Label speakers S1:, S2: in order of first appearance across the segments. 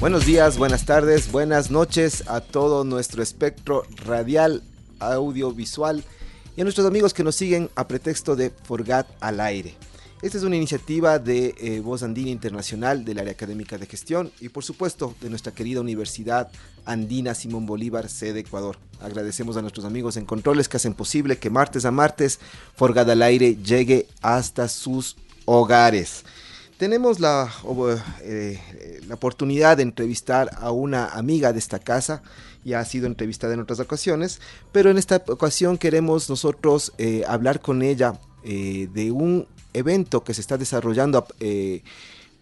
S1: Buenos días, buenas tardes, buenas noches a todo nuestro espectro radial, audiovisual y a nuestros amigos que nos siguen a pretexto de Forgat al aire. Esta es una iniciativa de eh, Voz Andina Internacional del Área Académica de Gestión y por supuesto de nuestra querida Universidad Andina Simón Bolívar, sede Ecuador. Agradecemos a nuestros amigos en controles que hacen posible que martes a martes Forgat al aire llegue hasta sus hogares. Tenemos la, eh, la, oportunidad de entrevistar a una amiga de esta casa, ya ha sido entrevistada en otras ocasiones, pero en esta ocasión queremos nosotros eh, hablar con ella eh, de un evento que se está desarrollando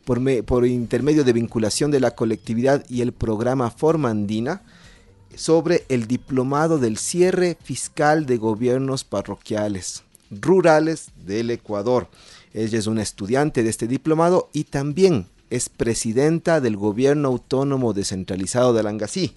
S1: por, por, intermedio de vinculación de la colectividad y el programa Forma Andina sobre el diplomado del cierre fiscal de gobiernos parroquiales rurales del Ecuador. Ella es una estudiante de este diplomado y también es presidenta del Gobierno Autónomo Descentralizado de Alangasí,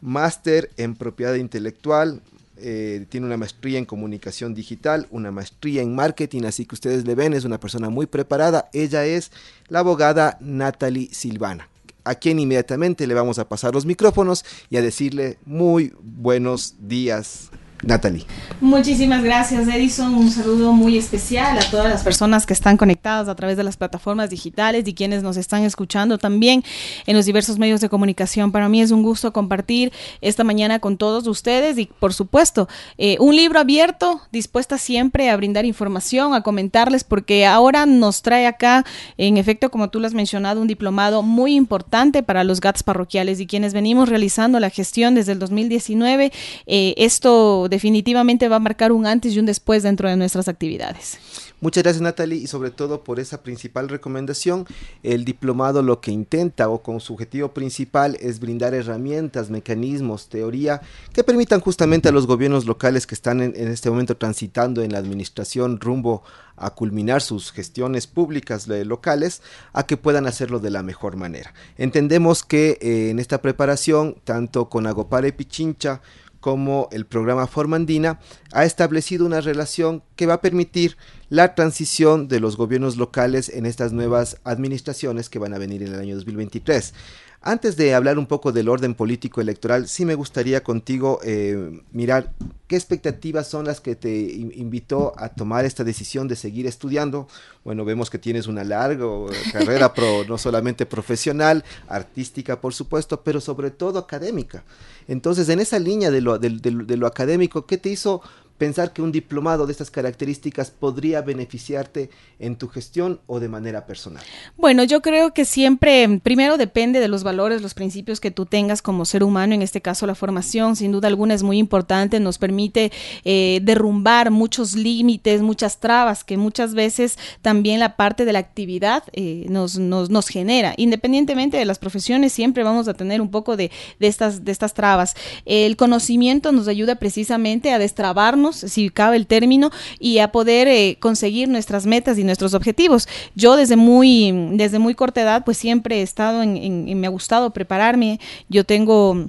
S1: máster en propiedad intelectual, eh, tiene una maestría en comunicación digital, una maestría en marketing, así que ustedes le ven, es una persona muy preparada. Ella es la abogada Natalie Silvana, a quien inmediatamente le vamos a pasar los micrófonos y a decirle muy buenos días. Natalie.
S2: Muchísimas gracias, Edison. Un saludo muy especial a todas las personas que están conectadas a través de las plataformas digitales y quienes nos están escuchando también en los diversos medios de comunicación. Para mí es un gusto compartir esta mañana con todos ustedes y, por supuesto, eh, un libro abierto, dispuesta siempre a brindar información, a comentarles, porque ahora nos trae acá, en efecto, como tú lo has mencionado, un diplomado muy importante para los GATS parroquiales y quienes venimos realizando la gestión desde el 2019. Eh, esto definitivamente va a marcar un antes y un después dentro de nuestras actividades.
S1: Muchas gracias Natalie y sobre todo por esa principal recomendación. El diplomado lo que intenta o con su objetivo principal es brindar herramientas, mecanismos, teoría que permitan justamente a los gobiernos locales que están en, este momento transitando en la administración rumbo a culminar sus gestiones públicas eh, locales a que puedan hacerlo de la mejor manera. Entendemos que eh, en esta preparación, tanto con Agopare Pichincha como el programa Formandina ha establecido una relación que va a permitir la transición de los gobiernos locales en estas nuevas administraciones que van a venir en el año 2023. Antes de hablar un poco del orden político electoral, sí me gustaría contigo eh, mirar qué expectativas son las que te invitó a tomar esta decisión de seguir estudiando. Bueno, vemos que tienes una larga carrera pro, no solamente profesional, artística por supuesto, pero sobre todo académica. Entonces, en esa línea de lo, de lo académico, ¿qué te hizo pensar que un diplomado de estas características podría beneficiarte en tu gestión o de manera personal?
S2: Bueno, yo creo que siempre, primero depende de los valores, los principios que tú tengas como ser humano, en este caso la formación, sin duda alguna es muy importante, nos permite eh, derrumbar muchos límites, muchas trabas que muchas veces también la parte de la actividad eh, nos, nos, nos, genera. Independientemente de las profesiones, siempre vamos a tener un poco de, de, estas, de estas trabas. El conocimiento nos ayuda precisamente a destrabarnos si cabe el término, y a poder eh, conseguir nuestras metas y nuestros objetivos. Yo desde muy, desde muy corta edad, pues siempre he estado en me ha gustado prepararme. Yo tengo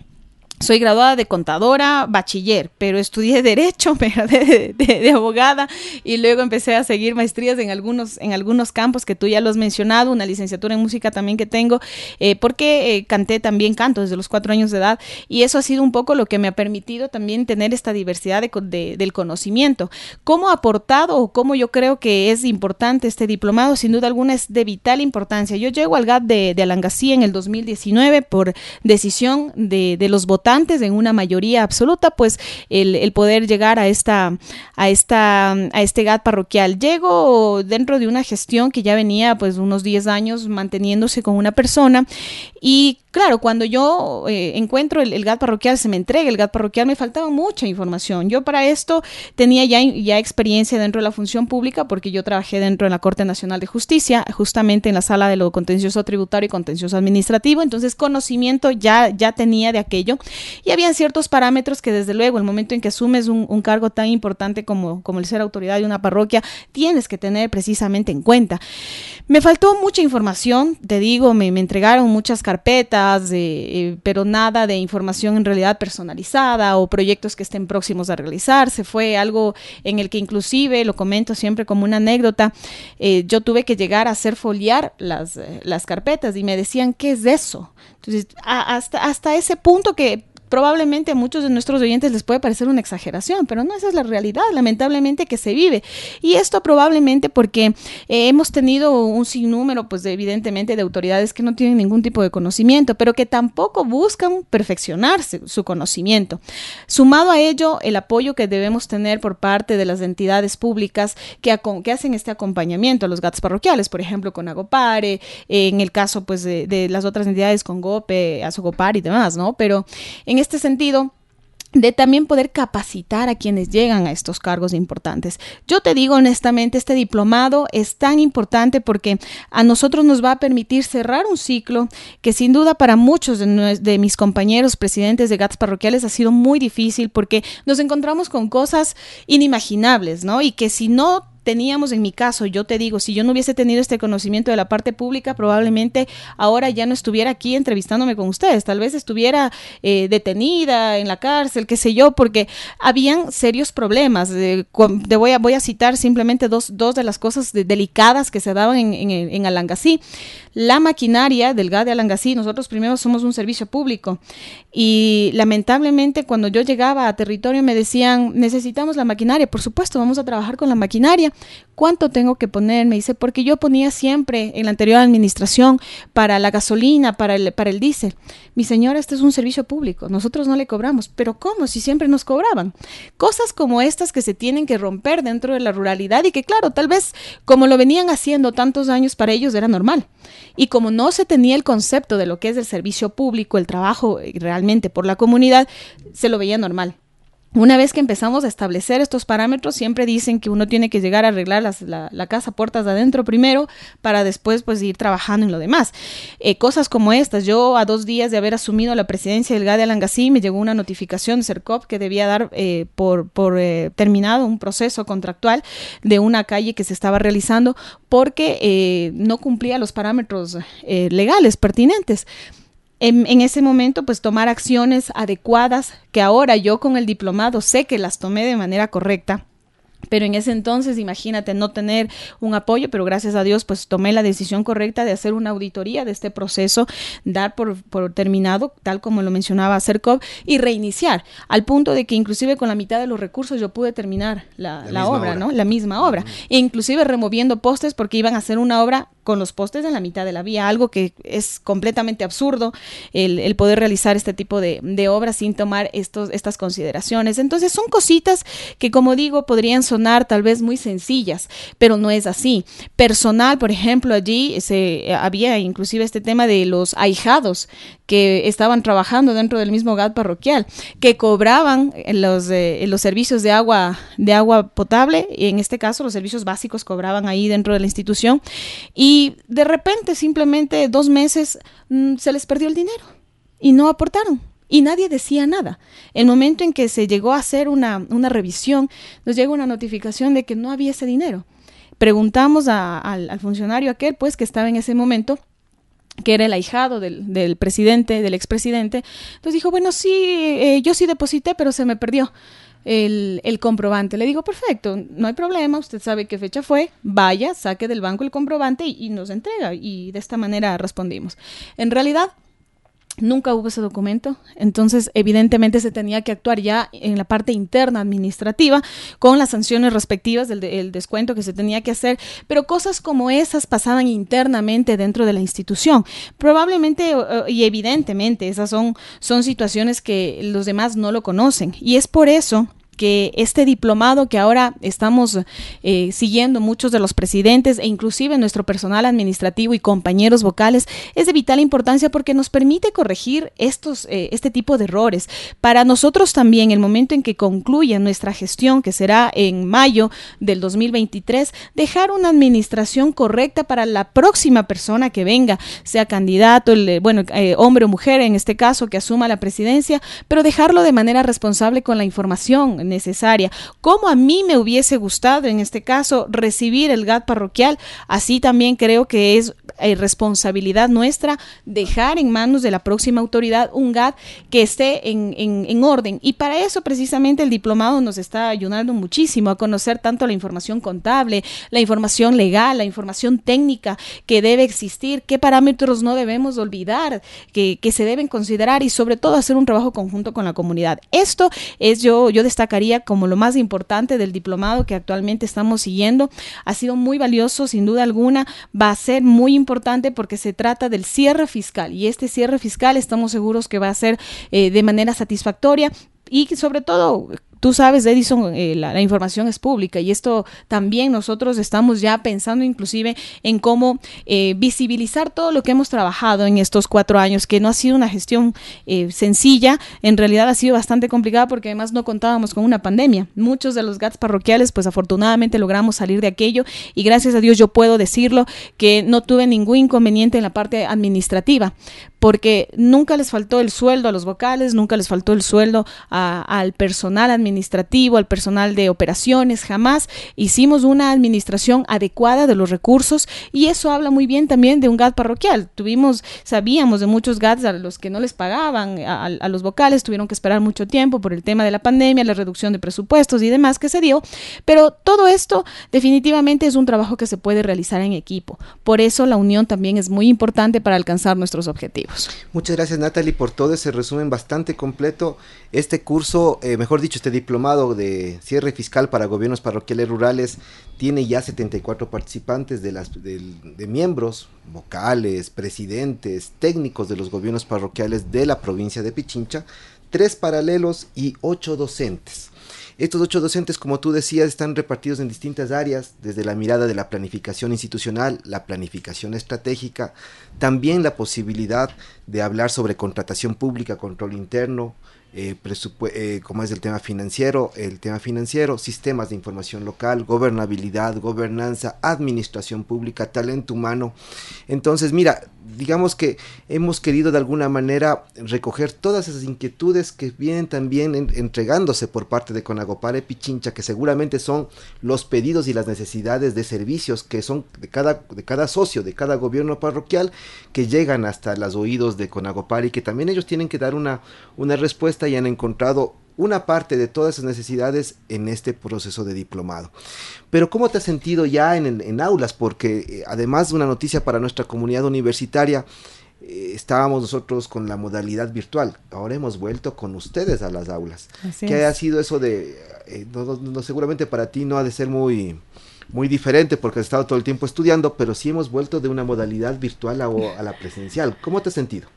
S2: soy graduada de contadora, bachiller, pero estudié derecho, de, de, abogada y luego empecé a seguir maestrías en algunos, en algunos campos que tú ya lo has mencionado, una licenciatura en música también que tengo, eh, porque eh, canté también canto desde los cuatro años de edad y eso ha sido un poco lo que me ha permitido también tener esta diversidad de, del conocimiento. ¿Cómo ha aportado o cómo yo creo que es importante este diplomado? Sin duda alguna es de vital importancia. Yo llego al GAT de, Alangasí en el 2019 por decisión de, de los votantes votantes en una mayoría absoluta, pues el, poder llegar a esta, a esta, a este GAT parroquial. Llego dentro de una gestión que ya venía pues unos 10 años manteniéndose con una persona y claro, cuando yo eh, encuentro el, el, GAT parroquial, se me entrega el GAT parroquial, me faltaba mucha información. Yo para esto tenía ya, ya experiencia dentro de la función pública porque yo trabajé dentro de la Corte Nacional de Justicia, justamente en la sala de lo contencioso tributario y contencioso administrativo, entonces conocimiento ya, ya tenía de aquello y habían ciertos parámetros que desde luego el momento en que asumes un, cargo tan importante como, como el ser autoridad de una parroquia, tienes que tener precisamente en cuenta. Me faltó mucha información, te digo, me, me entregaron muchas carpetas, eh, pero nada de información en realidad personalizada o proyectos que estén próximos a realizarse. Fue algo en el que inclusive, lo comento siempre como una anécdota, eh, yo tuve que llegar a hacer foliar las, eh, las carpetas y me decían, ¿qué es eso? Entonces, hasta, hasta ese punto que probablemente a muchos de nuestros oyentes les puede parecer una exageración, pero no, esa es la realidad, lamentablemente, que se vive. Y esto probablemente porque eh, hemos tenido un sinnúmero, pues evidentemente, de autoridades que no tienen ningún tipo de conocimiento, pero que tampoco buscan perfeccionarse su conocimiento. Sumado a ello, el apoyo que debemos tener por parte de las entidades públicas que, hacen este acompañamiento a los gatos parroquiales, por ejemplo, con Agopare, en el caso pues de, las otras entidades con GOPE, Azogopar y demás, ¿no? Pero este sentido, de también poder capacitar a quienes llegan a estos cargos importantes. Yo te digo honestamente, este diplomado es tan importante porque a nosotros nos va a permitir cerrar un ciclo que sin duda para muchos de, mis compañeros presidentes de GATS parroquiales ha sido muy difícil porque nos encontramos con cosas inimaginables, ¿no? Y que si no teníamos en mi caso, yo te digo, si yo no hubiese tenido este conocimiento de la parte pública, probablemente ahora ya no estuviera aquí entrevistándome con ustedes, tal vez estuviera eh, detenida en la cárcel, qué sé yo, porque habían serios problemas. Eh, te voy a, voy a citar simplemente dos, dos de las cosas de, delicadas que se daban en, en, en Alangasí. La maquinaria del GAD de Alangasí, nosotros primero somos un servicio público y lamentablemente cuando yo llegaba a territorio me decían, necesitamos la maquinaria, por supuesto, vamos a trabajar con la maquinaria ¿Cuánto tengo que poner? Me dice, porque yo ponía siempre en la anterior administración para la gasolina, para el, para el diésel. Mi señora, este es un servicio público, nosotros no le cobramos. Pero ¿cómo? Si siempre nos cobraban. Cosas como estas que se tienen que romper dentro de la ruralidad y que claro, tal vez como lo venían haciendo tantos años para ellos era normal. Y como no se tenía el concepto de lo que es el servicio público, el trabajo eh, realmente por la comunidad, se lo veía normal. Una vez que empezamos a establecer estos parámetros, siempre dicen que uno tiene que llegar a arreglar las, la, casa puertas de adentro primero para después pues ir trabajando en lo demás. Eh, cosas como estas, yo a dos días de haber asumido la presidencia del GADE Alangasí me llegó una notificación de CERCOP que debía dar eh, por, por eh, terminado un proceso contractual de una calle que se estaba realizando porque eh, no cumplía los parámetros legales pertinentes en, en, ese momento pues tomar acciones adecuadas que ahora yo con el diplomado sé que las tomé de manera correcta pero en ese entonces, imagínate no tener un apoyo, pero gracias a Dios, pues tomé la decisión correcta de hacer una auditoría de este proceso, dar por, por terminado, tal como lo mencionaba CERCOV, y reiniciar, al punto de que inclusive con la mitad de los recursos yo pude terminar la, la, la obra, obra, ¿no? La misma obra. Uh -huh. E inclusive removiendo postes porque iban a hacer una obra con los postes en la mitad de la vía, algo que es completamente absurdo el, el poder realizar este tipo de, de, obras sin tomar estos, estas consideraciones. Entonces son cositas que, como digo, podrían tal vez muy sencillas, pero no es así. Personal, por ejemplo, allí se había inclusive este tema de los ahijados que estaban trabajando dentro del mismo GAD parroquial, que cobraban los, eh, los servicios de agua, de agua potable, y en este caso los servicios básicos cobraban ahí dentro de la institución, y de repente simplemente dos meses mmm, se les perdió el dinero y no aportaron y nadie decía nada. El momento en que se llegó a hacer una, una revisión, nos llegó una notificación de que no había ese dinero. Preguntamos al, funcionario aquel, pues, que estaba en ese momento, que era el ahijado del, presidente, del expresidente, entonces dijo, bueno, sí, eh, yo sí deposité, pero se me perdió el, comprobante. Le digo, perfecto, no hay problema, usted sabe qué fecha fue, vaya, saque del banco el comprobante y nos entrega. Y de esta manera respondimos. En realidad, Nunca hubo ese documento, entonces evidentemente se tenía que actuar ya en la parte interna administrativa con las sanciones respectivas del descuento que se tenía que hacer, pero cosas como esas pasaban internamente dentro de la institución. Probablemente y evidentemente esas son, son situaciones que los demás no lo conocen. Y es por eso que este diplomado que ahora estamos eh, siguiendo muchos de los presidentes e inclusive nuestro personal administrativo y compañeros vocales es de vital importancia porque nos permite corregir estos eh, este tipo de errores. Para nosotros también el momento en que concluya nuestra gestión, que será en mayo del 2023, dejar una administración correcta para la próxima persona que venga, sea candidato, el, bueno, eh, hombre o mujer en este caso que asuma la presidencia, pero dejarlo de manera responsable con la información necesaria. Como a mí me hubiese gustado, en este caso, recibir el GAT parroquial, así también creo que es eh, responsabilidad nuestra dejar en manos de la próxima autoridad un GAT que esté en, en, orden. Y para eso precisamente el diplomado nos está ayudando muchísimo a conocer tanto la información contable, la información legal, la información técnica que debe existir, qué parámetros no debemos olvidar, que, que se deben considerar y sobre todo hacer un trabajo conjunto con la comunidad. Esto es yo, yo destaco como lo más importante del diplomado que actualmente estamos siguiendo. Ha sido muy valioso, sin duda alguna, va a ser muy importante porque se trata del cierre fiscal y este cierre fiscal estamos seguros que va a ser eh, de manera satisfactoria y sobre todo Tú sabes, Edison, eh, la, información es pública y esto también nosotros estamos ya pensando inclusive en cómo eh, visibilizar todo lo que hemos trabajado en estos cuatro años, que no ha sido una gestión eh, sencilla, en realidad ha sido bastante complicada porque además no contábamos con una pandemia. Muchos de los GATS parroquiales, pues afortunadamente logramos salir de aquello y gracias a Dios yo puedo decirlo que no tuve ningún inconveniente en la parte administrativa, porque nunca les faltó el sueldo a los vocales, nunca les faltó el sueldo al personal administrativo administrativo, al personal de operaciones, jamás hicimos una administración adecuada de los recursos y eso habla muy bien también de un GAT parroquial. Tuvimos, sabíamos de muchos GATs a los que no les pagaban, a, los vocales tuvieron que esperar mucho tiempo por el tema de la pandemia, la reducción de presupuestos y demás que se dio, pero todo esto definitivamente es un trabajo que se puede realizar en equipo. Por eso la unión también es muy importante para alcanzar nuestros objetivos.
S1: Muchas gracias Natalie por todo ese resumen bastante completo. Este curso, eh, mejor dicho, este diplomado de cierre fiscal para gobiernos parroquiales rurales tiene ya 74 participantes de, las, de, miembros, vocales, presidentes, técnicos de los gobiernos parroquiales de la provincia de Pichincha, tres paralelos y ocho docentes. Estos ocho docentes, como tú decías, están repartidos en distintas áreas, desde la mirada de la planificación institucional, la planificación estratégica, también la posibilidad de hablar sobre contratación pública, control interno, eh, eh, como es el tema financiero, el tema financiero, sistemas de información local, gobernabilidad, gobernanza, administración pública, talento humano. Entonces, mira, digamos que hemos querido de alguna manera recoger todas esas inquietudes que vienen también entregándose por parte de Conagopare Pichincha, que seguramente son los pedidos y las necesidades de servicios que son de cada, de cada socio, de cada gobierno parroquial, que llegan hasta los oídos de Conagopare y que también ellos tienen que dar una, una respuesta y han encontrado una parte de todas esas necesidades en este proceso de diplomado. Pero ¿cómo te has sentido ya en, aulas? Porque eh, además de una noticia para nuestra comunidad universitaria, eh, estábamos nosotros con la modalidad virtual. Ahora hemos vuelto con ustedes a las aulas. ¿Qué ha sido eso de, eh, no, seguramente para ti no ha de ser muy, muy diferente porque has estado todo el tiempo estudiando, pero sí hemos vuelto de una modalidad virtual a, a la presencial. ¿Cómo te has sentido?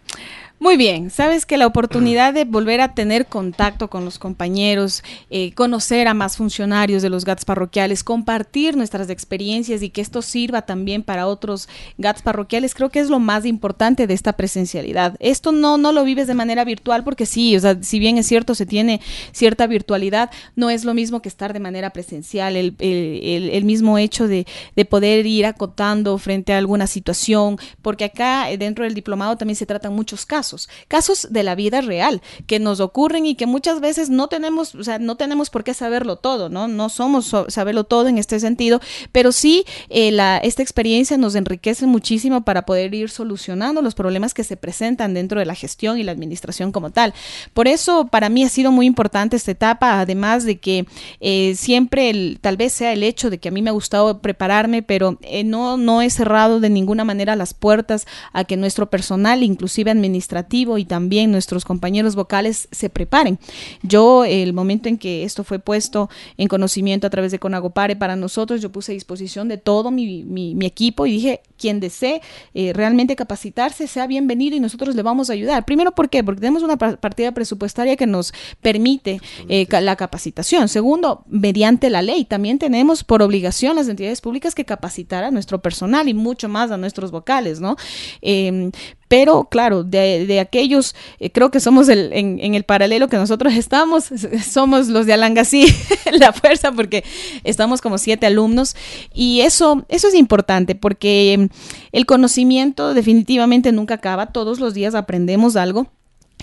S2: Muy bien, sabes que la oportunidad de volver a tener contacto con los compañeros, eh, conocer a más funcionarios de los GATS parroquiales, compartir nuestras experiencias y que esto sirva también para otros GATS parroquiales, creo que es lo más importante de esta presencialidad. Esto no, no lo vives de manera virtual porque sí, o sea, si bien es cierto, se tiene cierta virtualidad, no es lo mismo que estar de manera presencial, el, el, el mismo hecho de, de poder ir acotando frente a alguna situación, porque acá eh, dentro del diplomado también se tratan muchos casos casos, de la vida real que nos ocurren y que muchas veces no tenemos, o sea, no tenemos por qué saberlo todo, ¿no? No somos saberlo todo en este sentido, pero sí eh, la, esta experiencia nos enriquece muchísimo para poder ir solucionando los problemas que se presentan dentro de la gestión y la administración como tal. Por eso para mí ha sido muy importante esta etapa, además de que eh, siempre el, tal vez sea el hecho de que a mí me ha gustado prepararme, pero eh, no, no he cerrado de ninguna manera las puertas a que nuestro personal, inclusive administrativo, administrativo y también nuestros compañeros vocales se preparen. Yo, el momento en que esto fue puesto en conocimiento a través de Conagopare para nosotros, yo puse a disposición de todo mi, mi, equipo y dije, quien desee eh, realmente capacitarse, sea bienvenido y nosotros le vamos a ayudar. Primero, ¿por qué? Porque tenemos una partida presupuestaria que nos permite eh, la capacitación. Segundo, mediante la ley, también tenemos por obligación las entidades públicas que capacitar a nuestro personal y mucho más a nuestros vocales, ¿no? Em, pero claro, de, aquellos, eh, creo que somos el, en, el paralelo que nosotros estamos, somos los de Alangasí, la fuerza, porque estamos como siete alumnos. Y eso, eso es importante porque em, el conocimiento definitivamente nunca acaba, todos los días aprendemos algo.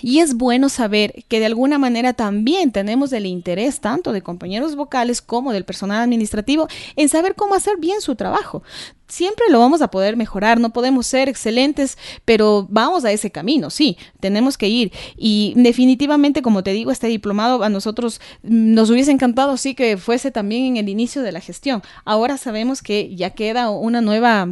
S2: Y es bueno saber que de alguna manera también tenemos el interés tanto de compañeros vocales como del personal administrativo en saber cómo hacer bien su trabajo siempre lo vamos a poder mejorar, no podemos ser excelentes, pero vamos a ese camino, sí, tenemos que ir. Y definitivamente, como te digo, este diplomado a nosotros nos hubiese encantado, sí, que fuese también en el inicio de la gestión. Ahora sabemos que ya queda una nueva,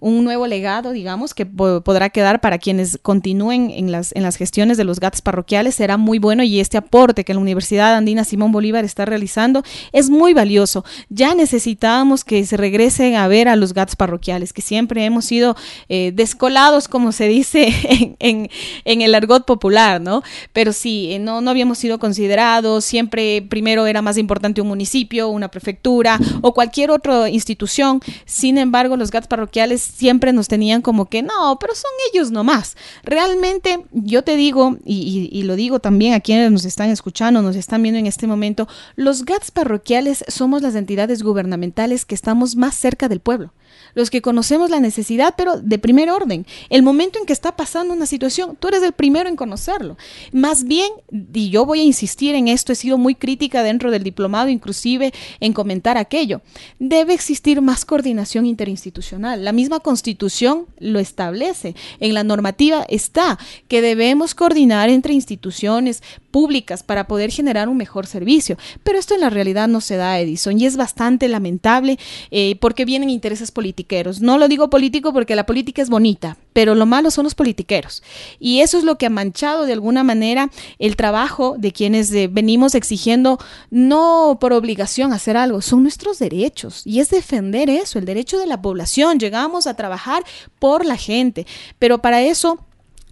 S2: un nuevo legado, digamos, que podrá quedar para quienes continúen en las, en las gestiones de los GATS parroquiales, será muy bueno y este aporte que la Universidad Andina Simón Bolívar está realizando es muy valioso. Ya necesitábamos que se regresen a ver a los GATS parroquiales, que siempre hemos sido eh, descolados, como se dice en, el argot popular, ¿no? Pero sí, eh, no, no habíamos sido considerados, siempre primero era más importante un municipio, una prefectura o cualquier otra institución. Sin embargo, los GATS parroquiales siempre nos tenían como que, no, pero son ellos nomás. Realmente, yo te digo, y lo digo también a quienes nos están escuchando, nos están viendo en este momento, los GATS parroquiales somos las entidades gubernamentales que estamos más cerca del pueblo los que conocemos la necesidad, pero de primer orden. El momento en que está pasando una situación, tú eres el primero en conocerlo. Más bien, y yo voy a insistir en esto, he sido muy crítica dentro del diplomado, inclusive en comentar aquello, debe existir más coordinación interinstitucional. La misma constitución lo establece. En la normativa está que debemos coordinar entre instituciones públicas para poder generar un mejor servicio. Pero esto en la realidad no se da, Edison, y es bastante lamentable eh, porque vienen intereses politiqueros. No lo digo político porque la política es bonita, pero lo malo son los politiqueros. Y eso es lo que ha manchado de alguna manera el trabajo de quienes eh, venimos exigiendo, no por obligación hacer algo, son nuestros derechos. Y es defender eso, el derecho de la población. Llegamos a trabajar por la gente, pero para eso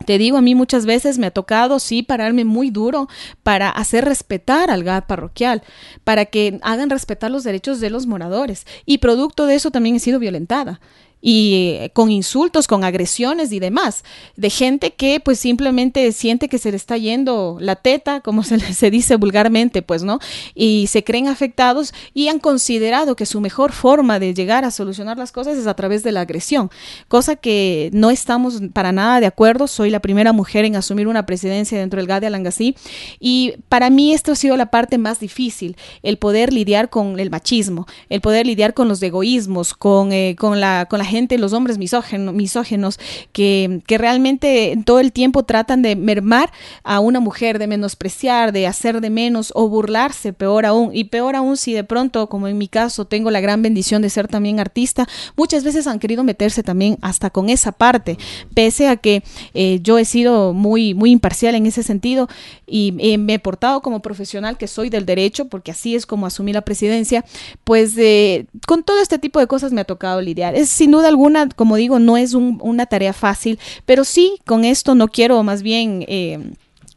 S2: te digo, a mí muchas veces me ha tocado, sí, pararme muy duro para hacer respetar al GAT parroquial, para que hagan respetar los derechos de los moradores. Y producto de eso también he sido violentada y eh, con insultos, con agresiones y demás, de gente que pues simplemente siente que se le está yendo la teta, como se, se dice vulgarmente, pues, ¿no? Y se creen afectados y han considerado que su mejor forma de llegar a solucionar las cosas es a través de la agresión, cosa que no estamos para nada de acuerdo. Soy la primera mujer en asumir una presidencia dentro del GAD de Alangasí y para mí esto ha sido la parte más difícil, el poder lidiar con el machismo, el poder lidiar con los egoísmos, con, eh, con, la, con la gente, los hombres misógenos, misógenos que, que realmente todo el tiempo tratan de mermar a una mujer, de menospreciar, de hacer de menos o burlarse, peor aún. Y peor aún si de pronto, como en mi caso, tengo la gran bendición de ser también artista, muchas veces han querido meterse también hasta con esa parte, pese a que eh, yo he sido muy, muy imparcial en ese sentido y eh, me he portado como profesional que soy del derecho, porque así es como asumí la presidencia, pues eh, con todo este tipo de cosas me ha tocado lidiar. Es sin duda alguna, como digo, no es una tarea fácil, pero sí, con esto no quiero más bien... Eh,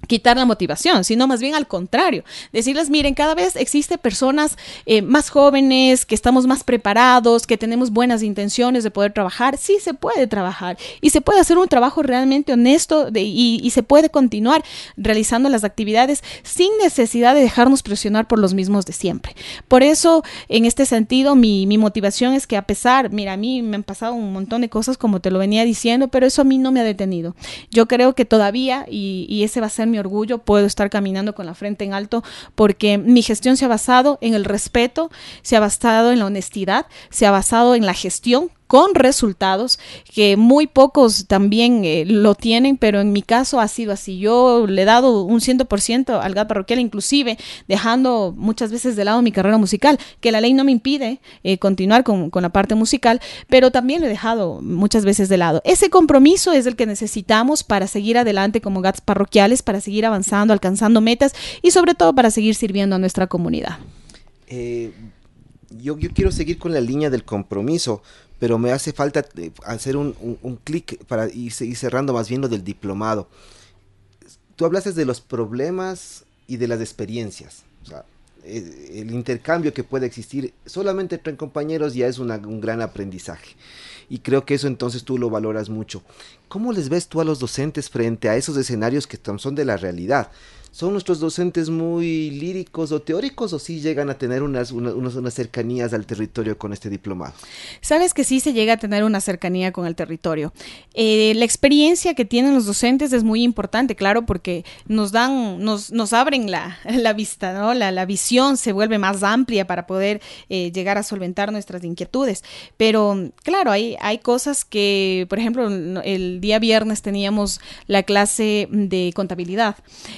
S2: quitar la motivación, sino más bien al contrario, decirles, miren, cada vez existe personas eh, más jóvenes, que estamos más preparados, que tenemos buenas intenciones de poder trabajar, sí se puede trabajar y se puede hacer un trabajo realmente honesto y, se puede continuar realizando las actividades sin necesidad de dejarnos presionar por los mismos de siempre. Por eso, en este sentido, mi, motivación es que a pesar, mira, a mí me han pasado un montón de cosas como te lo venía diciendo, pero eso a mí no me ha detenido. Yo creo que todavía, y, y ese va a ser mi orgullo, puedo estar caminando con la frente en alto porque mi gestión se ha basado en el respeto, se ha basado en la honestidad, se ha basado en la gestión con resultados que muy pocos también eh, lo tienen, pero en mi caso ha sido así. Yo le he dado un 100% al GAT parroquial, inclusive dejando muchas veces de lado mi carrera musical, que la ley no me impide eh, continuar con, con la parte musical, pero también lo he dejado muchas veces de lado. Ese compromiso es el que necesitamos para seguir adelante como GATs parroquiales, para seguir avanzando, alcanzando metas y sobre todo para seguir sirviendo a nuestra comunidad.
S1: Eh, yo, yo, quiero seguir con la línea del compromiso, pero me hace falta eh, hacer un, un, clic para ir, cerrando más bien lo del diplomado. Tú hablaste de los problemas y de las experiencias. El intercambio que puede existir solamente entre compañeros ya es un gran aprendizaje. Y creo que eso entonces tú lo valoras mucho. ¿Cómo les ves tú a los docentes frente a esos escenarios que son de la realidad? ¿Son nuestros docentes muy líricos o teóricos o sí llegan a tener unas, unas, cercanías al territorio con este diplomado?
S2: Sabes que sí se llega a tener una cercanía con el territorio. Eh, la experiencia que tienen los docentes es muy importante, claro, porque nos dan, nos, nos abren la, la vista, ¿no? La, la, visión se vuelve más amplia para poder eh, llegar a solventar nuestras inquietudes. Pero claro, hay, hay cosas que, por ejemplo, el día viernes teníamos la clase de contabilidad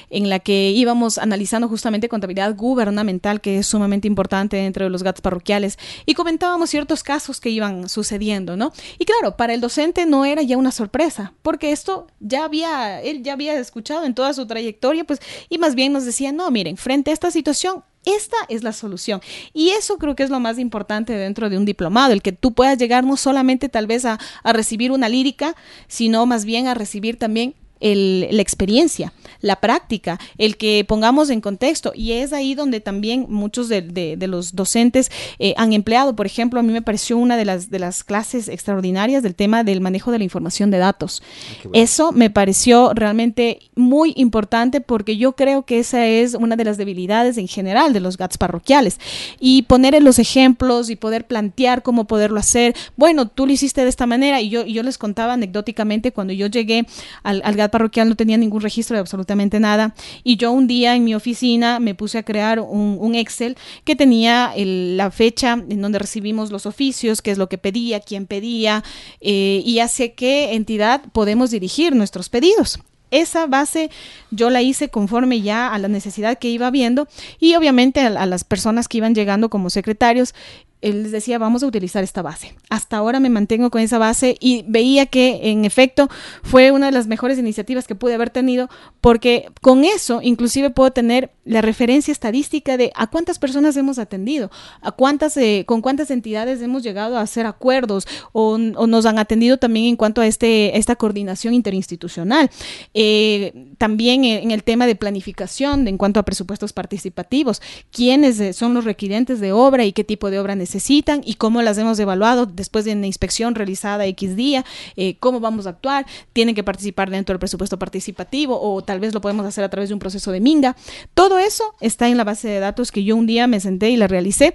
S2: en la que que íbamos analizando justamente contabilidad gubernamental, que es sumamente importante dentro de los gatos parroquiales, y comentábamos ciertos casos que iban sucediendo, ¿no? Y claro, para el docente no era ya una sorpresa, porque esto ya había, él ya había escuchado en toda su trayectoria, pues, y más bien nos decía, no, miren, frente a esta situación, esta es la solución. Y eso creo que es lo más importante dentro de un diplomado, el que tú puedas llegar no solamente tal vez a, a recibir una lírica, sino más bien a recibir también el, la experiencia, la práctica, el que pongamos en contexto. Y es ahí donde también muchos de, de, los docentes eh, han empleado. Por ejemplo, a mí me pareció una de las, de las clases extraordinarias del tema del manejo de la información de datos. Ah, Eso me pareció realmente muy importante porque yo creo que esa es una de las debilidades en general de los GATS parroquiales. Y poner en los ejemplos y poder plantear cómo poderlo hacer. Bueno, tú lo hiciste de esta manera y yo, y yo les contaba anecdóticamente cuando yo llegué al, al Parroquial no tenía ningún registro de absolutamente nada. Y yo un día en mi oficina me puse a crear un, Excel que tenía la fecha en donde recibimos los oficios, qué es lo que pedía, quién pedía eh, y hacia qué entidad podemos dirigir nuestros pedidos esa base yo la hice conforme ya a la necesidad que iba viendo y obviamente a, las personas que iban llegando como secretarios él les decía, vamos a utilizar esta base. Hasta ahora me mantengo con esa base y veía que en efecto fue una de las mejores iniciativas que pude haber tenido porque con eso inclusive puedo tener la referencia estadística de a cuántas personas hemos atendido, a cuántas, eh, con cuántas entidades hemos llegado a hacer acuerdos o, nos han atendido también en cuanto a este, esta coordinación interinstitucional. Eh, también en el tema de planificación, en cuanto a presupuestos participativos, quiénes eh, son los requirientes de obra y qué tipo de obra necesitan necesitan y cómo las hemos evaluado después de una inspección realizada X día, eh, cómo vamos a actuar, tienen que participar dentro del presupuesto participativo o tal vez lo podemos hacer a través de un proceso de minga. Todo eso está en la base de datos que yo un día me senté y la realicé.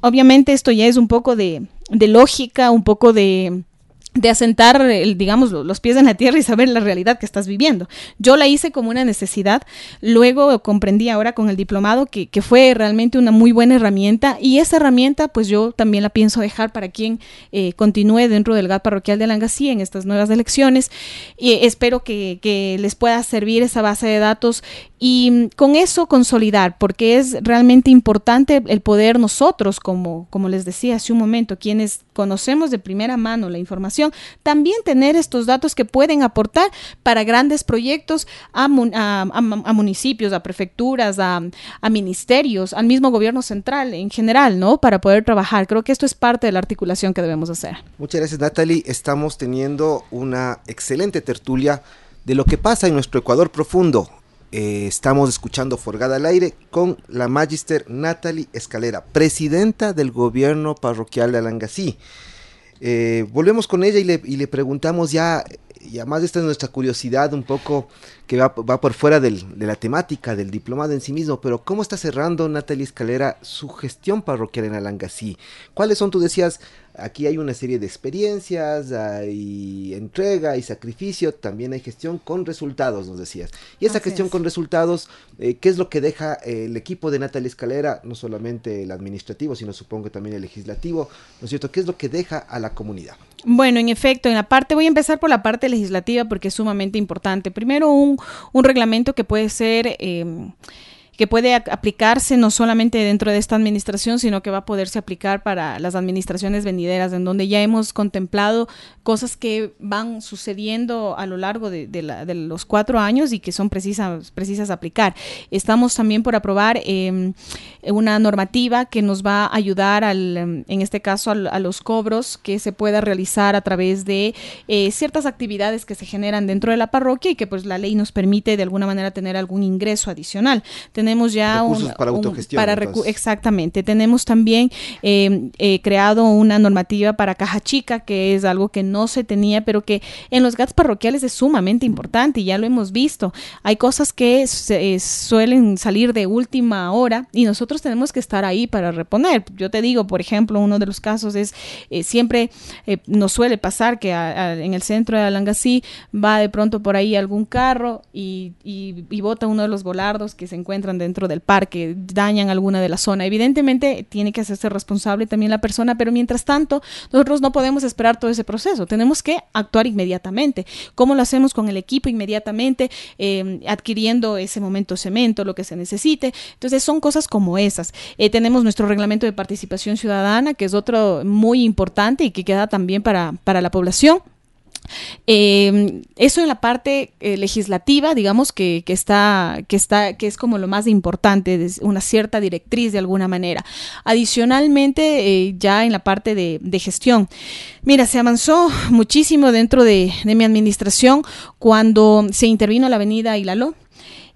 S2: Obviamente esto ya es un poco de, de lógica, un poco de de asentar, digamos, los pies en la tierra y saber la realidad que estás viviendo. Yo la hice como una necesidad, luego comprendí ahora con el diplomado que, fue realmente una muy buena herramienta y esa herramienta pues yo también la pienso dejar para quien eh, continúe dentro del GAT parroquial de Langasí en estas nuevas elecciones y espero que, que les pueda servir esa base de datos y con eso consolidar, porque es realmente importante el poder nosotros, como, como les decía hace un momento, quienes conocemos de primera mano la información, también tener estos datos que pueden aportar para grandes proyectos a, municipios, a prefecturas, a, ministerios, al mismo gobierno central en general, ¿no? Para poder trabajar. Creo que esto es parte de la articulación que debemos hacer.
S1: Muchas gracias, Natalie. Estamos teniendo una excelente tertulia de lo que pasa en nuestro Ecuador profundo eh, estamos escuchando Forgada al aire con la Magister Natalie Escalera, presidenta del gobierno parroquial de Alangasí. Eh, volvemos con ella y le, preguntamos ya, y además esta es nuestra curiosidad un poco que va, por fuera de la temática del diplomado en sí mismo, pero ¿cómo está cerrando Natalie Escalera su gestión parroquial en Alangasí? ¿Cuáles son, tú decías, aquí hay una serie de experiencias, hay entrega, y sacrificio, también hay gestión con resultados, nos decías. Y esa gestión con resultados, eh, ¿qué es lo que deja el equipo de Natalia Escalera, no solamente el administrativo, sino supongo también el legislativo, ¿no es cierto? ¿Qué es lo que deja a la comunidad?
S2: Bueno, en efecto, en la parte, voy a empezar por la parte legislativa porque es sumamente importante. Primero, un, un reglamento que puede ser... Eh, que puede aplicarse no solamente dentro de esta administración, sino que va a poderse aplicar para las administraciones venideras, en donde ya hemos contemplado cosas que van sucediendo a lo largo de, los cuatro años y que son precisas, precisas aplicar. Estamos también por aprobar em, una normativa que nos va a ayudar, al, em, en este caso, a los cobros que se pueda realizar a través de eh, ciertas actividades que se generan dentro de la parroquia y que pues la ley nos permite de alguna manera tener algún ingreso adicional tenemos ya
S1: un, para autogestión.
S2: exactamente. Tenemos también em, eh, creado una normativa para caja chica, que es algo que no se tenía, pero que en los GATS parroquiales es sumamente importante y ya lo hemos visto. Hay cosas que se, suelen salir de última hora y nosotros tenemos que estar ahí para reponer. Yo te digo, por ejemplo, uno de los casos es eh, siempre eh, nos suele pasar que en el centro de Alangasí va de pronto por ahí algún carro y, y, y bota uno de los volardos que se encuentran dentro del parque, dañan alguna de la zona. Evidentemente tiene que hacerse responsable también la persona, pero mientras tanto nosotros no podemos esperar todo ese proceso, tenemos que actuar inmediatamente. ¿Cómo lo hacemos con el equipo inmediatamente, eh, adquiriendo ese momento cemento, lo que se necesite? Entonces son cosas como esas. Eh, tenemos nuestro reglamento de participación ciudadana, que es otro muy importante y que queda también para, para la población. Eh, eso en la parte eh, legislativa, digamos que, está, que está, que es como lo más importante, una cierta directriz de alguna manera. Adicionalmente, eh, ya en la parte de, gestión. Mira, se avanzó muchísimo dentro de, de mi administración cuando se intervino la avenida Hilalo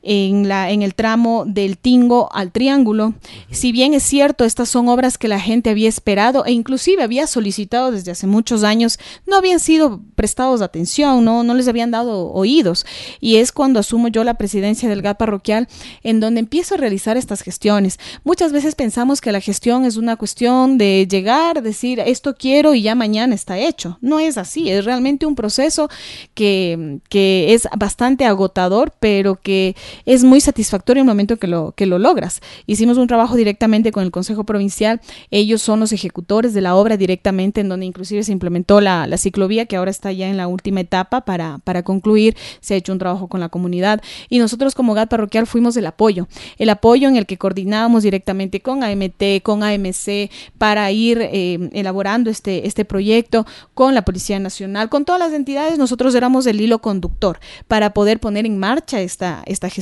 S2: en, la, en el tramo del Tingo al Triángulo. Si bien es cierto, estas son obras que la gente había esperado e inclusive había solicitado desde hace muchos años, no habían sido prestados atención, no, no les habían dado oídos. Y es cuando asumo yo la presidencia del GAT parroquial en donde empiezo a realizar estas gestiones. Muchas veces pensamos que la gestión es una cuestión de llegar, decir esto quiero y ya mañana está hecho. No es así, es realmente un proceso que, que es bastante agotador, pero que es muy satisfactorio el momento que lo, que lo logras. Hicimos un trabajo directamente con el Consejo Provincial, ellos son los ejecutores de la obra directamente, en donde inclusive se implementó la, ciclovía, que ahora está ya en la última etapa para, para concluir, se ha hecho un trabajo con la comunidad y nosotros como GAT parroquial fuimos el apoyo, el apoyo en el que coordinábamos directamente con AMT, con AMC, para ir eh, elaborando este, este proyecto con la Policía Nacional, con todas las entidades, nosotros éramos el hilo conductor para poder poner en marcha esta, esta gestión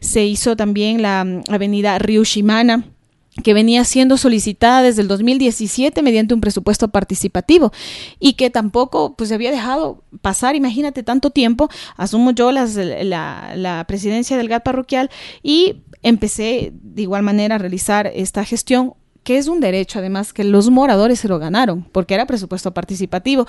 S2: se hizo también la mm, avenida Río Shimana que venía siendo solicitada desde el 2017 mediante un presupuesto participativo y que tampoco pues se había dejado pasar, imagínate tanto tiempo, asumo yo la, la presidencia del GAT parroquial y empecé de igual manera a realizar esta gestión que es un derecho además que los moradores se lo ganaron, porque era presupuesto participativo.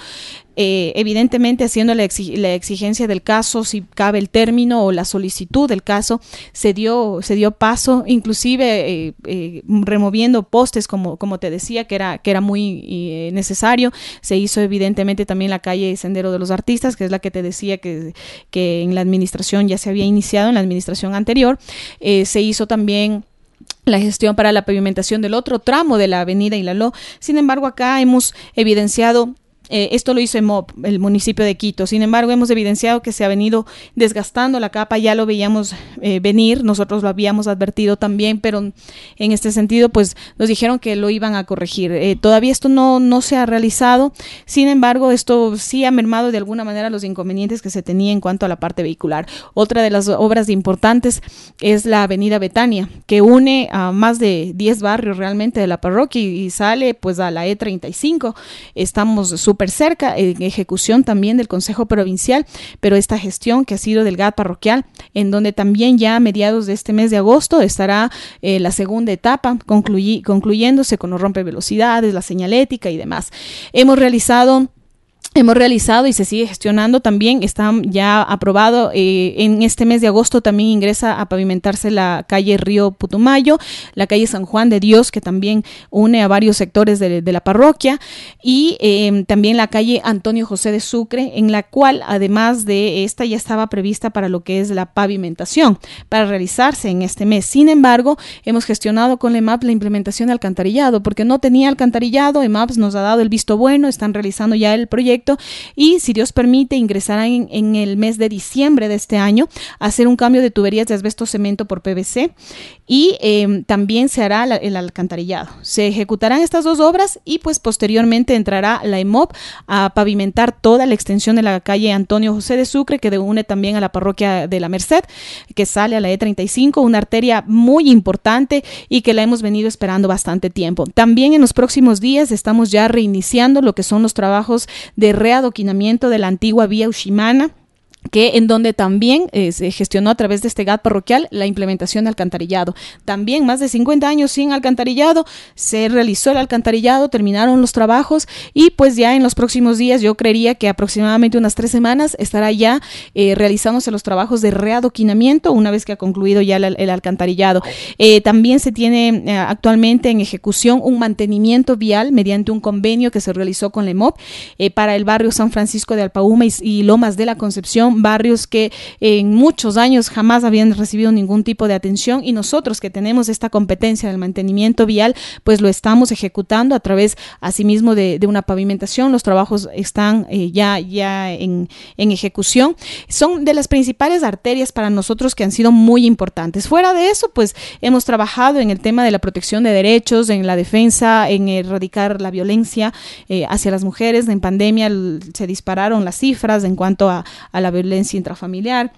S2: Eh, evidentemente, haciendo la, exigencia del caso, si cabe el término o la solicitud del caso, se dio, se dio paso, inclusive eh, eh, removiendo postes, como, como te decía, que era, que era muy necesario. Se hizo evidentemente también la calle Sendero de los Artistas, que es la que te decía que, que en la administración ya se había iniciado, en la administración anterior. se hizo también la gestión para la pavimentación del otro tramo de la avenida Ilaló. Sin embargo, acá hemos evidenciado eh, esto lo hizo el municipio de Quito. Sin embargo, hemos evidenciado que se ha venido desgastando la capa, ya lo veíamos eh, venir, nosotros lo habíamos advertido también, pero en este sentido, pues nos dijeron que lo iban a corregir. Eh, todavía esto no, no se ha realizado, sin embargo, esto sí ha mermado de alguna manera los inconvenientes que se tenía en cuanto a la parte vehicular. Otra de las obras importantes es la avenida Betania, que une a más de 10 barrios realmente de la parroquia y, sale pues a la E35. Estamos súper cerca, en ejecución también del Consejo Provincial, pero esta gestión que ha sido del GAT parroquial, en donde también ya a mediados de este mes de agosto estará eh, la segunda etapa, concluyéndose con los rompe velocidades, la señalética y demás. Hemos realizado hemos realizado y se sigue gestionando también, está ya aprobado, eh, en este mes de agosto también ingresa a pavimentarse la calle Río Putumayo, la calle San Juan de Dios, que también une a varios sectores de, la parroquia, y em, también la calle Antonio José de Sucre, en la cual además de esta ya estaba prevista para lo que es la pavimentación, para realizarse en este mes. Sin embargo, hemos gestionado con EMAP la implementación de alcantarillado, porque no tenía alcantarillado, EMAP nos ha dado el visto bueno, están realizando ya el proyecto, y si Dios permite ingresará en, el mes de diciembre de este año a hacer un cambio de tuberías de asbesto cemento por PVC y em, también se hará el alcantarillado. Se ejecutarán estas dos obras y pues posteriormente entrará la EMOP a pavimentar toda la extensión de la calle Antonio José de Sucre que une también a la parroquia de la Merced que sale a la E35, una arteria muy importante y que la hemos venido esperando bastante tiempo. También en los próximos días estamos ya reiniciando lo que son los trabajos de readoquinamiento de la antigua vía Ushimana que en donde también eh, se gestionó a través de este GAT parroquial la implementación de alcantarillado. También más de 50 años sin alcantarillado, se realizó el alcantarillado, terminaron los trabajos y pues ya en los próximos días, yo creería que aproximadamente unas tres semanas estará ya eh, realizándose los trabajos de readoquinamiento una vez que ha concluido ya el, alcantarillado. Eh, también se tiene actualmente en ejecución un mantenimiento vial mediante un convenio que se realizó con la EMOP para el barrio San Francisco de Alpauma y Lomas de la Concepción barrios que en muchos años jamás habían recibido ningún tipo de atención y nosotros que tenemos esta competencia del mantenimiento vial, pues lo estamos ejecutando a través asimismo de, una pavimentación. Los trabajos están eh, ya, ya en, en ejecución. Son de las principales arterias para nosotros que han sido muy importantes. Fuera de eso, pues hemos trabajado en el tema de la protección de derechos, en la defensa, en erradicar la violencia eh, hacia las mujeres. En pandemia se dispararon las cifras en cuanto a, a la violencia violencia intrafamiliar.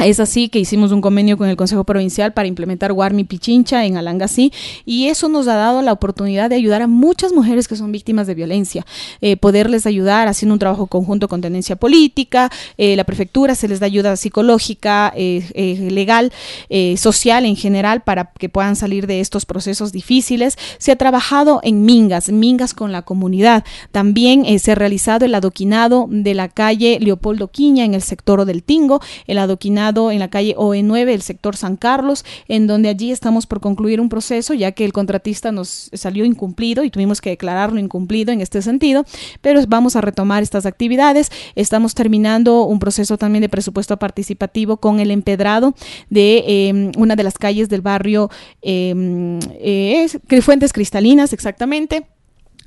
S2: Es así que hicimos un convenio con el Consejo Provincial para implementar Guarmi Pichincha en Alangasí y eso nos ha dado la oportunidad de ayudar a muchas mujeres que son víctimas de violencia, eh, poderles ayudar haciendo un trabajo conjunto con tendencia política, eh, la prefectura se les da ayuda psicológica, eh, legal, social en general para que puedan salir de estos procesos difíciles. Se ha trabajado en mingas, mingas con la comunidad. También se ha realizado el adoquinado de la calle Leopoldo Quiña en el sector del Tingo, el adoquinado en la calle OE9, el sector San Carlos, en donde allí estamos por concluir un proceso, ya que el contratista nos salió incumplido y tuvimos que declararlo incumplido en este sentido, pero vamos a retomar estas actividades. Estamos terminando un proceso también de presupuesto participativo con el empedrado de em, una de las calles del barrio eh, Fuentes Cristalinas, exactamente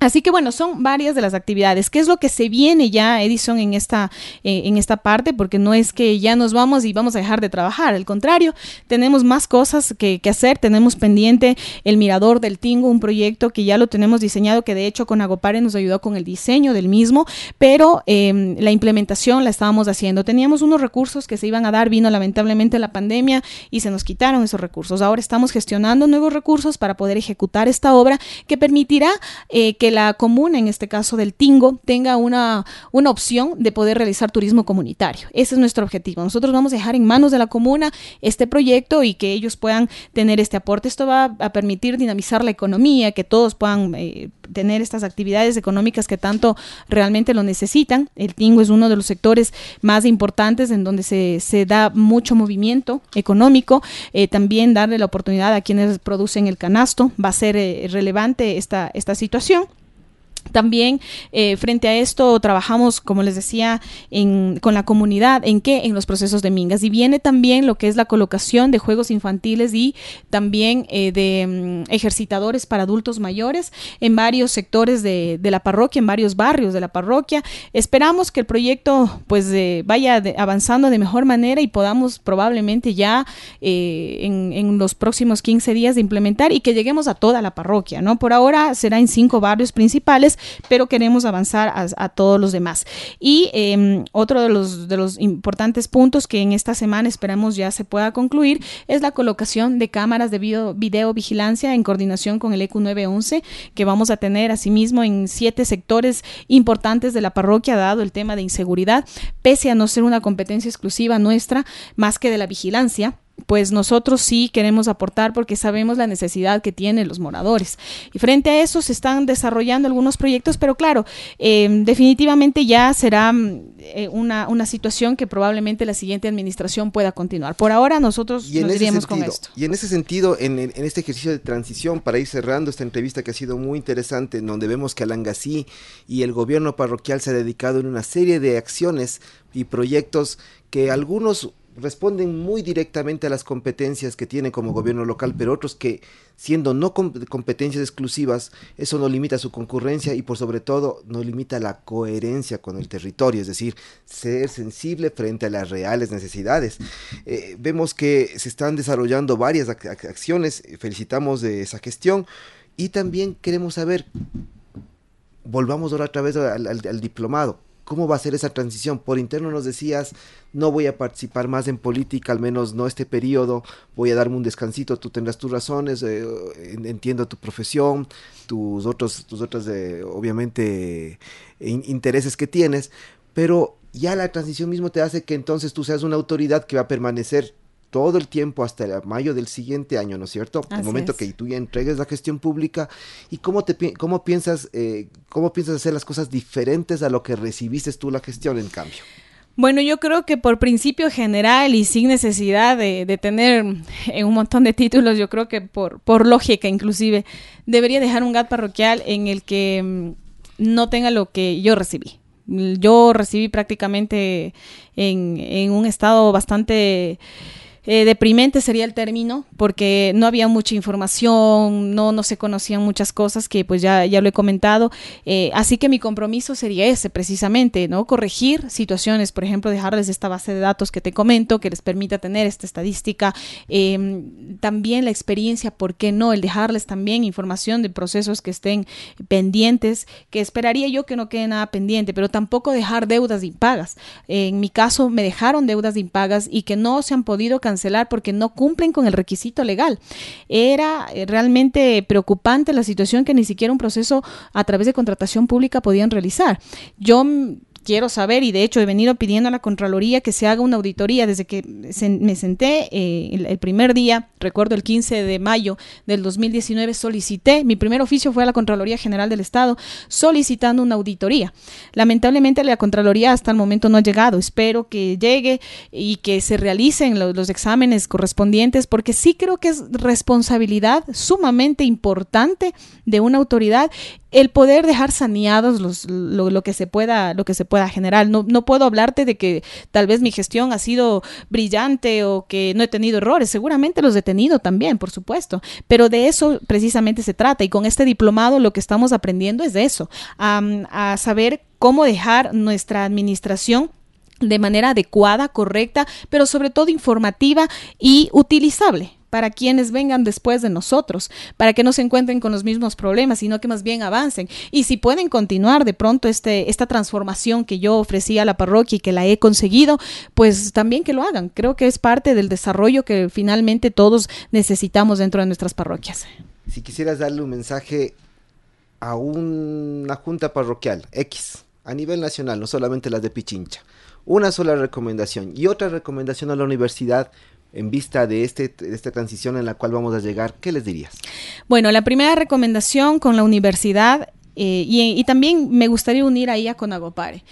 S2: Así que bueno, son varias de las actividades. ¿Qué es lo que se viene ya, Edison, en esta, eh, en esta parte? Porque no es que ya nos vamos y vamos a dejar de trabajar. Al contrario, tenemos más cosas que, hacer. Tenemos pendiente el Mirador del Tingo, un proyecto que ya lo tenemos diseñado, que de hecho con Agopare nos ayudó con el diseño del mismo, pero em, la implementación la estábamos haciendo. Teníamos unos recursos que se iban a dar, vino lamentablemente la pandemia y se nos quitaron esos recursos. Ahora estamos gestionando nuevos recursos para poder ejecutar esta obra que permitirá eh, que la comuna, en este caso del Tingo, tenga una, una opción de poder realizar turismo comunitario. Ese es nuestro objetivo. Nosotros vamos a dejar en manos de la comuna este proyecto y que ellos puedan tener este aporte. Esto va a permitir dinamizar la economía, que todos puedan eh, tener estas actividades económicas que tanto realmente lo necesitan. El Tingo es uno de los sectores más importantes en donde se, se da mucho movimiento económico. Eh, también darle la oportunidad a quienes producen el canasto va a ser eh, relevante esta, esta situación. También eh, frente a esto trabajamos, como les decía, con la comunidad. ¿En qué? En los procesos de mingas. Y viene también lo que es la colocación de juegos infantiles y también eh, de mm, ejercitadores para adultos mayores en varios sectores de, la parroquia, en varios barrios de la parroquia. Esperamos que el proyecto pues vaya avanzando de mejor manera y podamos probablemente ya eh, en, en, los próximos 15 días de implementar y que lleguemos a toda la parroquia. ¿no? Por ahora será en cinco barrios principales pero queremos avanzar a, todos los demás. Y em, otro de los, de los importantes puntos que en esta semana esperamos ya se pueda concluir es la colocación de cámaras de video, vigilancia en coordinación con el EQ 911 que vamos a tener asimismo en siete sectores importantes de la parroquia dado el tema de inseguridad, pese a no ser una competencia exclusiva nuestra más que de la vigilancia pues nosotros sí queremos aportar porque sabemos la necesidad que tienen los moradores. Y frente a eso se están desarrollando algunos proyectos, pero claro, eh, definitivamente ya será eh, una, una, situación que probablemente la siguiente administración pueda continuar. Por ahora nosotros nos iríamos con esto.
S1: Y en ese sentido, en, en, este ejercicio de transición, para ir cerrando esta entrevista que ha sido muy interesante, en donde vemos que Alangasí y el gobierno parroquial se ha dedicado en una serie de acciones y proyectos que algunos responden muy directamente a las competencias que tiene como gobierno local, pero otros que, siendo no competencias exclusivas, eso no limita su concurrencia y por sobre todo no limita la coherencia con el territorio, es decir, ser sensible frente a las reales necesidades. Eh, vemos que se están desarrollando varias acciones, felicitamos de esa gestión y también queremos saber, volvamos ahora otra vez al diplomado, ¿Cómo va a ser esa transición? Por interno nos decías, no voy a participar más en política, al menos no este periodo, voy a darme un descansito, tú tendrás tus razones, eh, entiendo tu profesión, tus otros, tus otros, eh, obviamente, intereses que tienes, pero ya la transición mismo te hace que entonces tú seas una autoridad que va a permanecer todo el tiempo hasta mayo del siguiente año, ¿no es cierto? el momento que tú ya entregues la gestión pública y cómo te cómo piensas eh, cómo piensas hacer las cosas diferentes a lo que recibiste tú la gestión en cambio.
S2: Bueno, yo creo que por principio general y sin necesidad de, de tener eh, un montón de títulos, yo creo que por, por lógica inclusive, debería dejar un GAT parroquial en el que mm, no tenga lo que yo recibí. Yo recibí prácticamente en, en un estado bastante eh, deprimente sería el término, porque no había mucha información, no, no se conocían muchas cosas que pues ya, ya lo he comentado. Eh, así que mi compromiso sería ese, precisamente, ¿no? Corregir situaciones, por ejemplo, dejarles esta base de datos que te comento, que les permita tener esta estadística, em, también la experiencia, ¿por qué no? El dejarles también información de procesos que estén pendientes, que esperaría yo que no quede nada pendiente, pero tampoco dejar deudas de impagas. en mi caso, me dejaron deudas de impagas y que no se han podido cancelar cancelar porque no cumplen con el requisito legal. Era eh, realmente preocupante la situación que ni siquiera un proceso a través de contratación pública podían realizar. Yo quiero saber y de hecho he venido pidiendo a la Contraloría que se haga una auditoría desde que me senté eh, el, primer día, recuerdo el 15 de mayo del 2019, solicité, mi primer oficio fue a la Contraloría General del Estado solicitando una auditoría. Lamentablemente la Contraloría hasta el momento no ha llegado, espero que llegue y que se realicen los, los exámenes correspondientes porque sí creo que es responsabilidad sumamente importante de una autoridad el poder dejar saneados los, lo, que se pueda, lo que se pueda generar. No, no puedo hablarte de que tal vez mi gestión ha sido brillante o que no he tenido errores. Seguramente los he tenido también, por supuesto. Pero de eso precisamente se trata. Y con este diplomado lo que estamos aprendiendo es de eso, a saber cómo dejar nuestra administración de manera adecuada, correcta, pero sobre todo informativa y utilizable para quienes vengan después de nosotros, para que no se encuentren con los mismos problemas, sino que más bien avancen. Y si pueden continuar de pronto este, esta transformación que yo ofrecí a la parroquia y que la he conseguido, pues también que lo hagan. Creo que es parte del desarrollo que finalmente todos necesitamos dentro de nuestras parroquias.
S1: Si quisieras darle un mensaje a una junta parroquial X a nivel nacional, no solamente las de Pichincha, una sola recomendación y otra recomendación a la universidad en vista de, este, de esta transición en la cual vamos a llegar, ¿qué les dirías?
S2: Bueno, la primera recomendación con la universidad eh, y, también me gustaría unir ahí a Conagopare,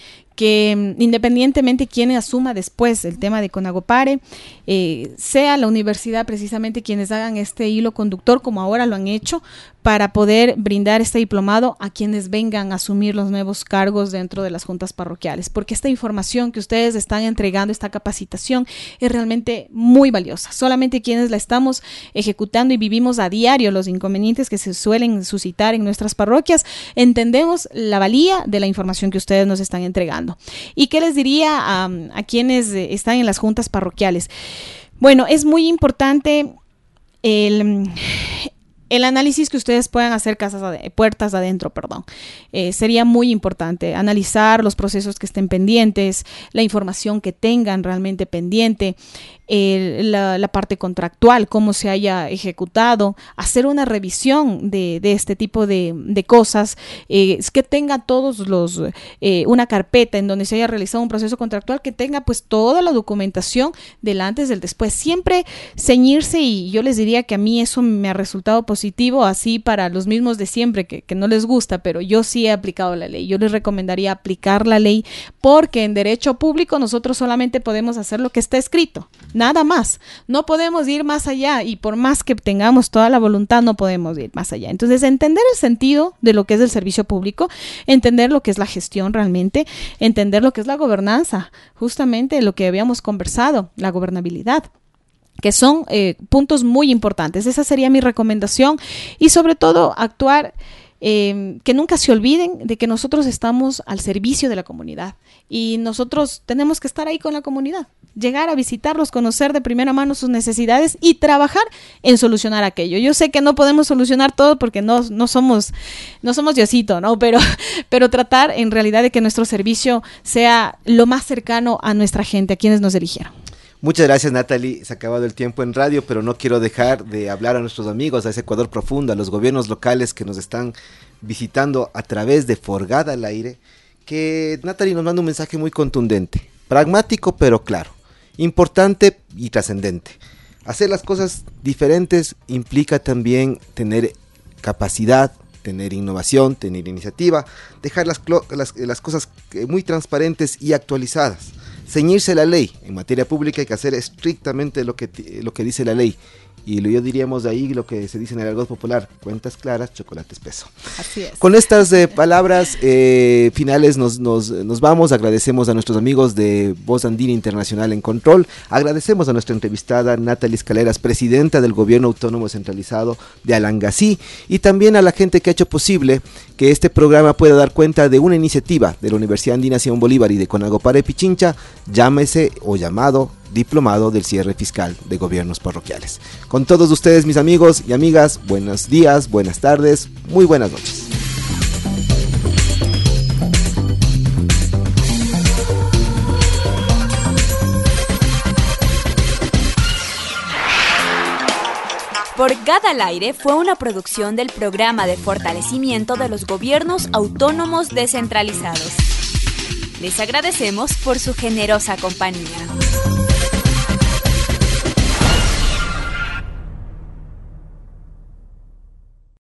S2: que mm, independientemente quién asuma después el tema de Conagopare, eh, sea la universidad precisamente quienes hagan este hilo conductor, como ahora lo han hecho, para poder brindar este diplomado a quienes vengan a asumir los nuevos cargos dentro de las juntas parroquiales, porque esta información que ustedes están entregando, esta capacitación, es realmente muy valiosa. Solamente quienes la estamos ejecutando y vivimos a diario los inconvenientes que se suelen suscitar en nuestras parroquias, entendemos la valía de la información que ustedes nos están entregando. ¿Y qué les diría a, quienes están en las juntas parroquiales? Bueno, es muy importante el el análisis que ustedes puedan hacer casas puertas adentro, perdón. Eh, sería muy importante analizar los procesos que estén pendientes, la información que tengan realmente pendiente, la, parte contractual, cómo se haya ejecutado, hacer una revisión de, este tipo de, cosas, eh, que tenga todos los, eh, una carpeta en donde se haya realizado un proceso contractual, que tenga pues toda la documentación del antes, del después, siempre ceñirse y yo les diría que a mí eso me ha resultado positivo, así para los mismos de siempre, que, que no les gusta, pero yo sí he aplicado la ley, yo les recomendaría aplicar la ley porque en derecho público nosotros solamente podemos hacer lo que está escrito nada más. No podemos ir más allá y por más que tengamos toda la voluntad, no podemos ir más allá. Entonces, entender el sentido de lo que es el servicio público, entender lo que es la gestión realmente, entender lo que es la gobernanza, justamente lo que habíamos conversado, la gobernabilidad que son eh, puntos muy importantes. Esa sería mi recomendación y sobre todo actuar Em, que nunca se olviden de que nosotros estamos al servicio de la comunidad y nosotros tenemos que estar ahí con la comunidad, llegar a visitarlos, conocer de primera mano sus necesidades y trabajar en solucionar aquello. Yo sé que no podemos solucionar todo porque no, no somos no somos Diosito, ¿no? Pero, pero tratar en realidad de que nuestro servicio sea lo más cercano a nuestra gente, a quienes nos eligieron.
S1: Muchas gracias Natalie, se ha acabado el tiempo en radio, pero no quiero dejar de hablar a nuestros amigos, a ese Ecuador profundo, a los gobiernos locales que nos están visitando a través de Forgada al aire, que Natalie nos manda un mensaje muy contundente, pragmático pero claro, importante y trascendente. Hacer las cosas diferentes implica también tener capacidad, tener innovación, tener iniciativa, dejar las, las, las cosas muy transparentes y actualizadas ceñirse la ley. En materia pública hay que hacer estrictamente lo que, lo que dice la ley. Y lo, yo diríamos de ahí lo que se dice en el argot popular, cuentas claras, chocolate espeso.
S2: Así es.
S1: Con estas eh, palabras eh, finales nos, nos, nos, vamos, agradecemos a nuestros amigos de Voz Andina Internacional en Control, agradecemos a nuestra entrevistada Natalie Escaleras, presidenta del Gobierno Autónomo Centralizado de Alangasí, y también a la gente que ha hecho posible que este programa pueda dar cuenta de una iniciativa de la Universidad Andina Simón Bolívar y de Conagopare Pichincha, llámese o llamado diplomado del cierre fiscal de gobiernos parroquiales. Con todos ustedes, mis amigos y amigas, buenos días, buenas tardes, muy buenas noches.
S3: Por al Aire fue una producción del programa de fortalecimiento de los gobiernos autónomos descentralizados. Les agradecemos por su generosa compañía.